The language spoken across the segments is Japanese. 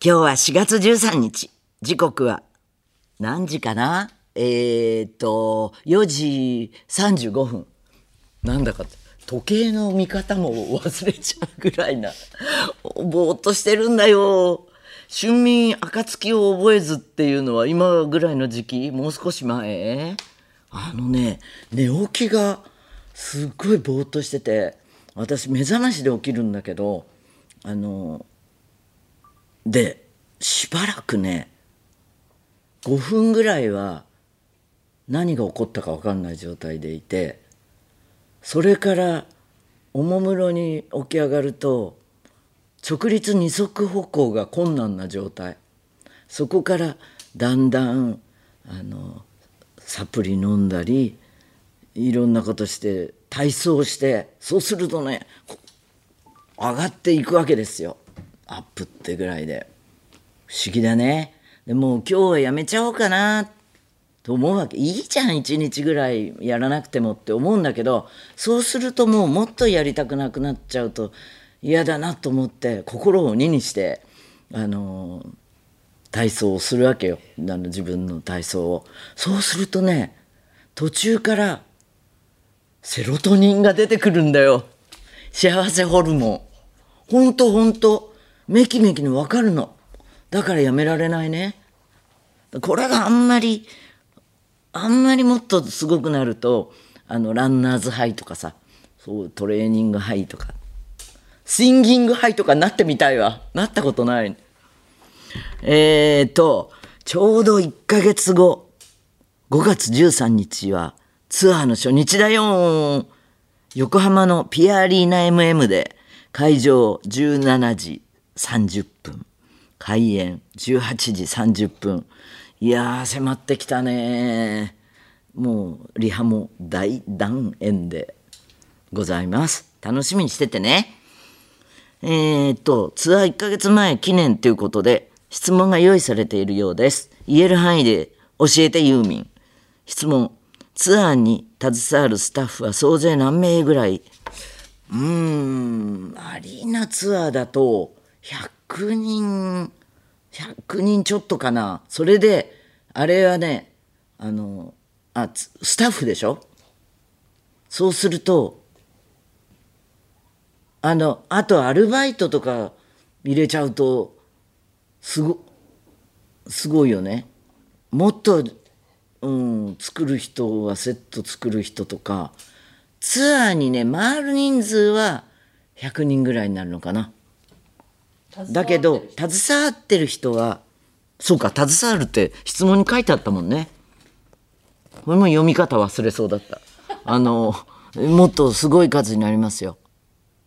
今日は4月13日。時刻は何時かな？えー、っと、4時35分。なんだか、時計の見方も忘れちゃうぐらいな。ぼーっとしてるんだよ。春眠暁を覚えずっていうのは今ぐらいの時期？もう少し前？あのね、寝起きがすっごいぼーっとしてて、私目覚ましで起きるんだけど、あの、でしばらくね5分ぐらいは何が起こったか分かんない状態でいてそれからおもむろに起き上がると直立二足歩行が困難な状態。そこからだんだんあのサプリ飲んだりいろんなことして体操してそうするとね上がっていくわけですよ。アップってぐらいで。不思議だね。でも今日はやめちゃおうかな。と思うわけ。いいじゃん。一日ぐらいやらなくてもって思うんだけど。そうするともうもっとやりたくなくなっちゃうと嫌だなと思って心を鬼にしてあの体操をするわけよ。あの自分の体操を。そうするとね途中からセロトニンが出てくるんだよ。幸せホルモン。ほんとほんと。めきめきに分かるの。だからやめられないね。これがあんまりあんまりもっとすごくなるとあのランナーズハイとかさそうトレーニングハイとかシンギングハイとかなってみたいわ。なったことない。えーとちょうど1ヶ月後5月13日はツアーの初日だよ。横浜のピアリーナ MM で会場17時30分開演18時30分いや迫ってきたねもうリハも大断円でございます。楽しみにしててね。えー、っとツアー1ヶ月前記念ということで質問が用意されているようです。言える範囲で教えてユーミン。質問。ツアーに携わるスタッフは総勢何名ぐらい？うーんアリーナツアーだと100人100人ちょっとかな。それであれはねあのあスタッフでしょ？そうするとあのあとアルバイトとか入れちゃうとすごすごいよね。もっと、うん、作る人はセット作る人とかツアーにね回る人数は100人ぐらいになるのかな。だけど携わってる人はそうか携わるって質問に書いてあったもんね。これも読み方忘れそうだった。あのもっとすごい数になりますよ。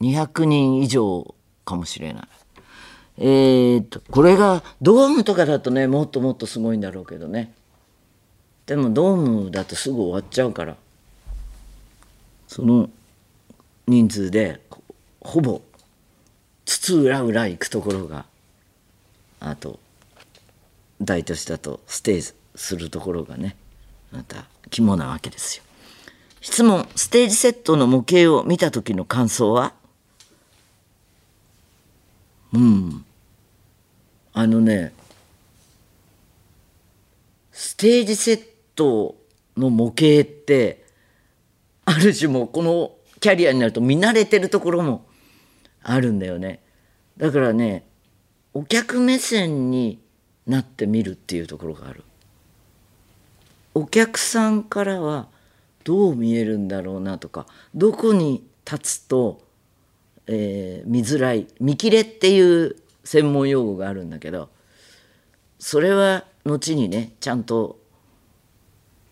200人以上かもしれない。えー、っとこれがドームとかだとねもっともっとすごいんだろうけどね。でもドームだとすぐ終わっちゃうから。その人数でほぼ津々浦々行くところがあと大都市だとステージするところがねまた肝なわけですよ。質問ステージセットの模型を見た時の感想は？うん。あのねステージセットの模型ってある種もこのキャリアになると見慣れてるところもあるんだよね。だからねお客目線になってみるっていうところがある。お客さんからはどう見えるんだろうなとかどこに立つと、えー、見づらい見切れっていう専門用語があるんだけどそれは後にねちゃんと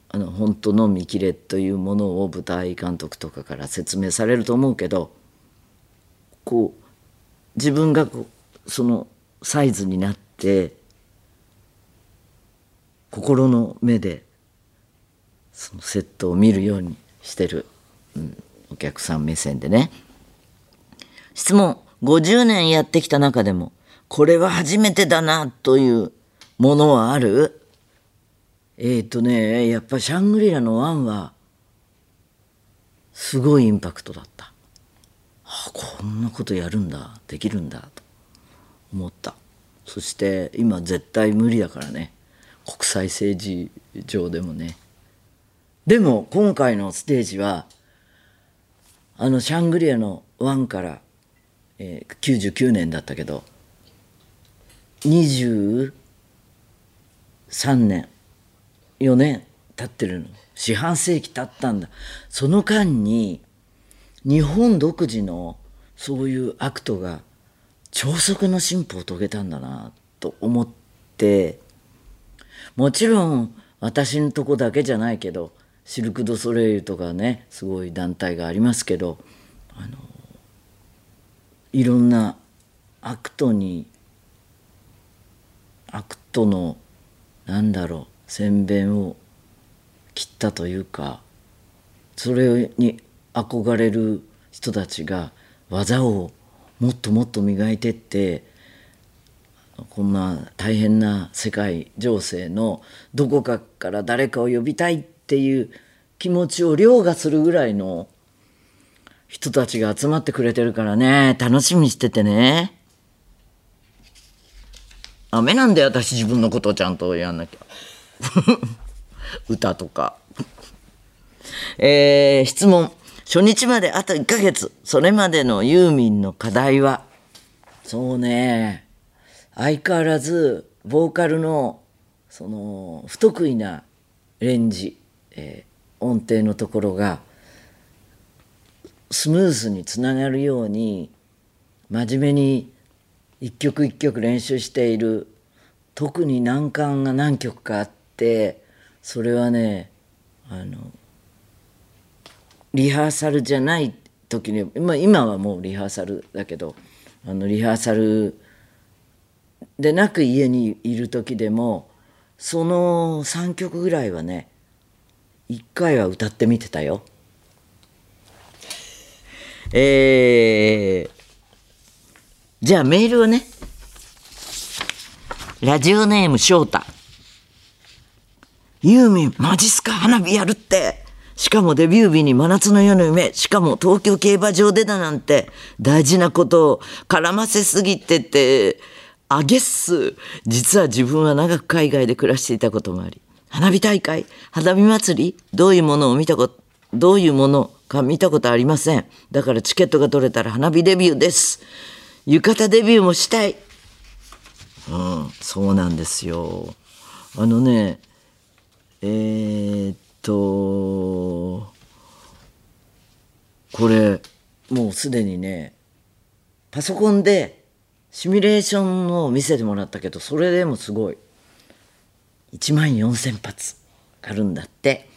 あの本当の見切れというものを舞台監督とかから説明されると思うけどこう自分がそのサイズになって心の目でそのセットを見るようにしてる、うん、お客さん目線でね。質問。50年やってきた中でもこれは初めてだなというものはある？えっ、ー、とねやっぱシャングリラのワンはすごいインパクトだった。こんなことやるんだ。できるんだ。と思った。そして今絶対無理だからね。国際政治上でもね。でも今回のステージはあのシャングリアの1から、えー99年だったけど23年4年経ってるの。四半世紀経ったんだ。その間に日本独自のそういうアクトが超速の進歩を遂げたんだなと思ってもちろん私のとこだけじゃないけどシルク・ド・ソレイユとかねすごい団体がありますけどあのいろんなアクトにアクトのなんだろう先陣を切ったというかそれに憧れる人たちが技をもっともっと磨いてってこんな大変な世界情勢のどこかから誰かを呼びたいっていう気持ちを凌駕するぐらいの人たちが集まってくれてるからね。楽しみにしててね。雨なんだよ私自分のことをちゃんとやんなきゃ。歌とか。えー質問。初日まであと1ヶ月。それまでのユーミンの課題は。そうね。相変わらずボーカルのその不得意なレンジ、えー音程のところがスムーズにつながるように真面目に一曲一曲練習している。特に難関が何曲かあってそれはねあのリハーサルじゃない時に今今はもうリハーサルだけどあのリハーサルでなく家にいる時でもその3曲ぐらいはね1回は歌ってみてたよ。えー、じゃあメールをねラジオネーム翔太。ユーミンマジっすか？花火やるって。しかもデビュー日に真夏の夜の夢しかも東京競馬場でだなんて大事なことを絡ませすぎててあげっす。実は自分は長く海外で暮らしていたこともあり花火大会花火祭りどういうものを見たことどういうものか見たことありません。だからチケットが取れたら花火デビューです。浴衣デビューもしたい。うんそうなんですよ。あのねえー、っとこれもうすでにねパソコンでシミュレーションを見せてもらったけどそれでもすごい。1万4,000発あるんだって。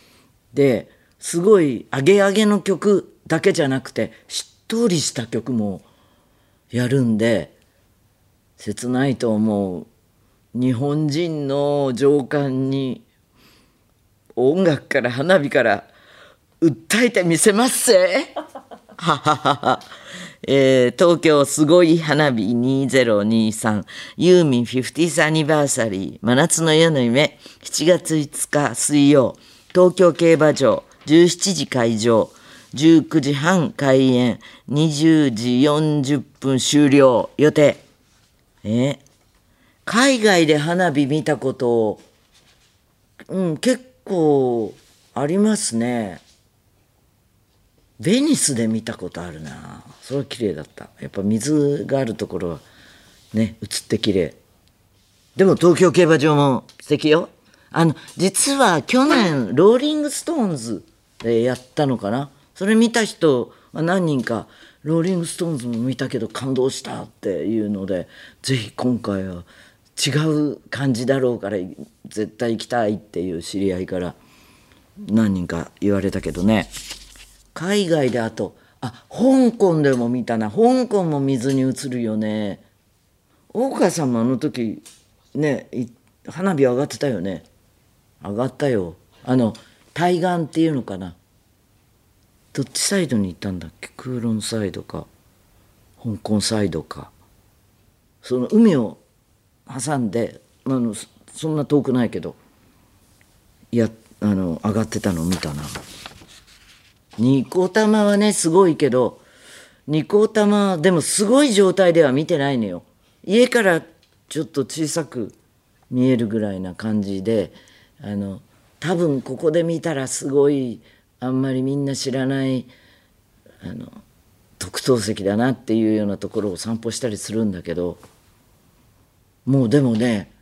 ですごいアゲアゲの曲だけじゃなくてしっとりした曲もやるんで切ないと思う。日本人の情感に音楽から花火から訴えてみせますぜ。はははは。えー東京すごい花火2023ユーミン 50th アニバーサリー真夏の夜の夢。7月5日水曜。東京競馬場。17時開場。19時半開演。20時40分終了。予定。え？海外で花火見たことうん結構ありますね。ベニスで見たことあるな。それは綺麗だった。やっぱ水があるところはね映って綺麗。でも東京競馬場も素敵よ。あの実は去年ローリング・ストーンズでやったのかな。それ見た人は何人かローリング・ストーンズも見たけど感動したっていうのでぜひ今回は違う感じだろうから絶対行きたいっていう知り合いから何人か言われたけどね。海外であとあ香港でも見たな。香港も水に映るよね。大川さんもあの時ねい花火上がってたよね。上がったよ。あの対岸っていうのかな。どっちサイドに行ったんだっけ？空論サイドか香港サイドか。その海を挟んであのそんな遠くないけどいやあの上がってたのを見たな。ニコ玉はねすごいけどニコ玉でもすごい状態では見てないのよ。家からちょっと小さく見えるぐらいな感じであの多分ここで見たらすごいあんまりみんな知らないあの特等席だなっていうようなところを散歩したりするんだけどもうでもね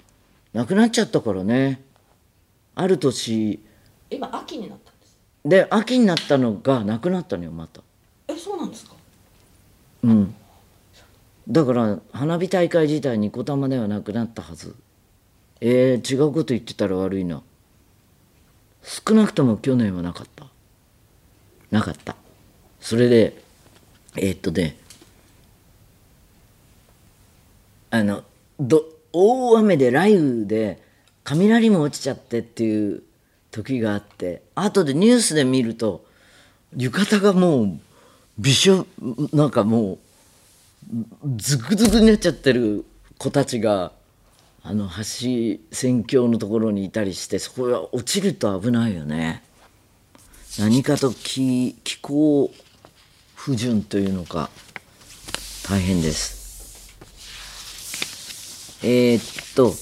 なくなっちゃったからね。ある年今秋になった。で秋になったのがなくなったのよまた。えそうなんですか？うん。だから花火大会自体ニコ玉ではなくなったはず。えー、違うこと言ってたら悪いな。少なくとも去年はなかった。なかった。それでえー、っとねあのど大雨で雷雨で雷も落ちちゃってっていう時があって後でニュースで見ると浴衣がもうびしょなんかもうズクズクになっちゃってる子たちがあの橋宣教のところにいたりしてそこが落ちると危ないよね。何かと気気候不順というのか大変です。えー、っと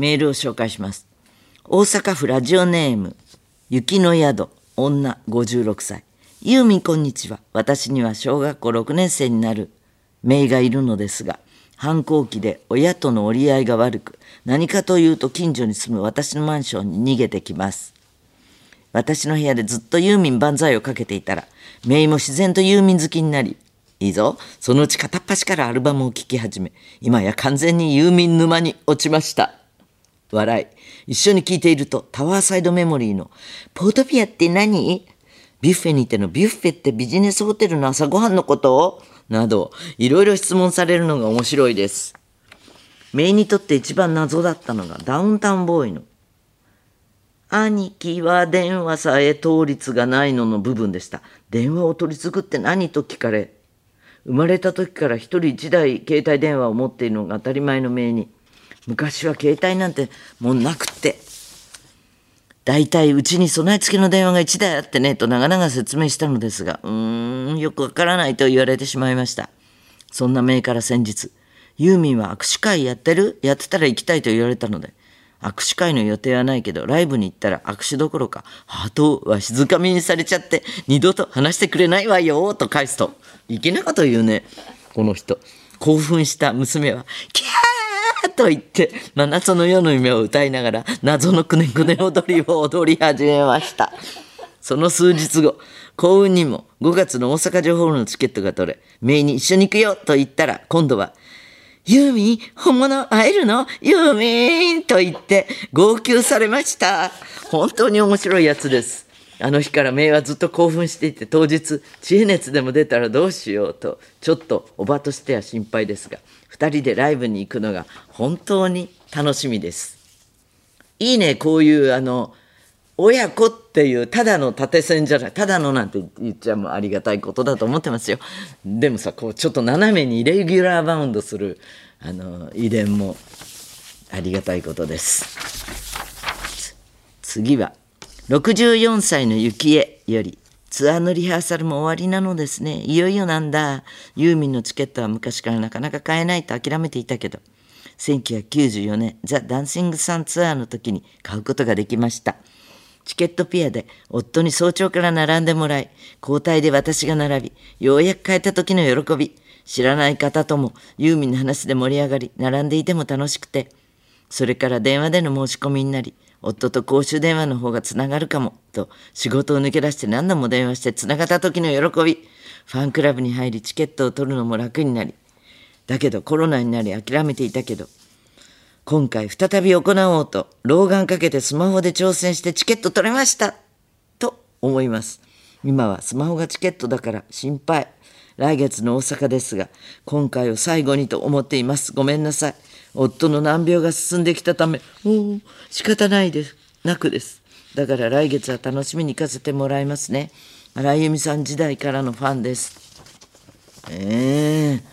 メールを紹介します。大阪府ラジオネーム雪の宿女56歳。ユーミンこんにちは。私には小学校6年生になる姪がいるのですが反抗期で親との折り合いが悪く何かというと近所に住む私のマンションに逃げてきます。私の部屋でずっとユーミン万歳をかけていたら姪も自然とユーミン好きになりいいぞそのうち片っ端からアルバムを聴き始め今や完全にユーミン沼に落ちました。笑い。一緒に聞いていると、タワーサイドメモリーの、ポートピアって何ビュッフェにてのビュッフェってビジネスホテルの朝ごはんのことなど、いろいろ質問されるのが面白いです。メイにとって一番謎だったのがダウンタウンボーイの、兄貴は電話さえ倒立がないのの部分でした。電話を取り継ぐって何？と聞かれ、生まれた時から一人一台携帯電話を持っているのが当たり前の命に、昔は携帯なんてもうなくって。大体うちに備え付けの電話が1台あってねと長々説明したのですが、うーん、よくわからないと言われてしまいました。そんなメーから先日、ユーミンは握手会やってる？やってたら行きたいと言われたので、握手会の予定はないけど、ライブに行ったら握手どころか、ハートをわしづかみにされちゃって、二度と話してくれないわよと返すと、いけなこと言うね、この人。興奮した娘は、キャーと言って、真夏の夜の夢を歌いながら、謎のくねくね踊りを踊り始めました。その数日後、幸運にも5月の大阪城ホールのチケットが取れ、メイに一緒に行くよと言ったら、今度は、ユーミン、本物会えるの？ユーミンと言って号泣されました。本当に面白いやつです。あの日からメイはずっと興奮していて、当日、知恵熱でも出たらどうしようと、ちょっとおばとしては心配ですが、二人でライブに行くのが本当に楽しみです。いいね、こういうあの、親子っていうただの縦線じゃないただのなんて言っちゃもありがたいことだと思ってますよでもさこうちょっと斜めにイレギュラーバウンドするあの遺伝もありがたいことです次は64歳の幸恵よりツアーのリハーサルも終わりなのですね。いよいよなんだ。ユーミンのチケットは昔からなかなか買えないと諦めていたけど。1994年ザ・ダンシング・サンツアーの時に買うことができました。チケットピアで夫に早朝から並んでもらい、交代で私が並び、ようやく帰った時の喜び、知らない方ともユーミンの話で盛り上がり、並んでいても楽しくて、それから電話での申し込みになり、夫と公衆電話の方がつながるかも、と仕事を抜け出して何度も電話してつながった時の喜び、ファンクラブに入りチケットを取るのも楽になり、だけどコロナになり諦めていたけど、今回再び行おうと老眼かけてスマホで挑戦してチケット取れましたと思います。今はスマホがチケットだから心配。来月の大阪ですが今回を最後にと思っています。ごめんなさい。夫の難病が進んできたためもう仕方ないです。なくですだから来月は楽しみに行かせてもらいますね。荒井由実さん時代からのファンです。ええ。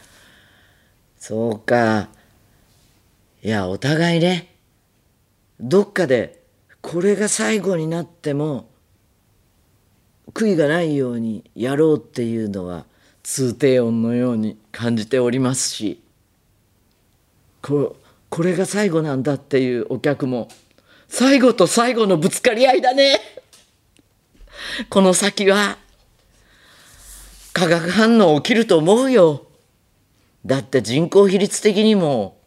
そうか。いや、お互いね、どっかでこれが最後になっても悔いがないようにやろうっていうのは通低音のように感じておりますしここれが最後なんだっていうお客も最後と最後のぶつかり合いだね。この先は化学反応起きると思うよ。だって人口比率的にも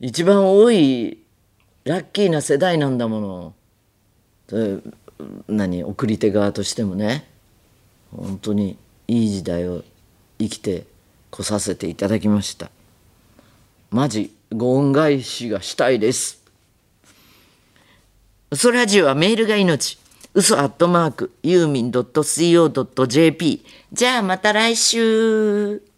一番多いラッキーな世代なんだもの。何送り手側としてもね。本当にいい時代を生きてこさせていただきました。マジご恩返しがしたいです。ソラジオはメールが命。嘘アットマークユーミン .co.jp じゃあまた来週。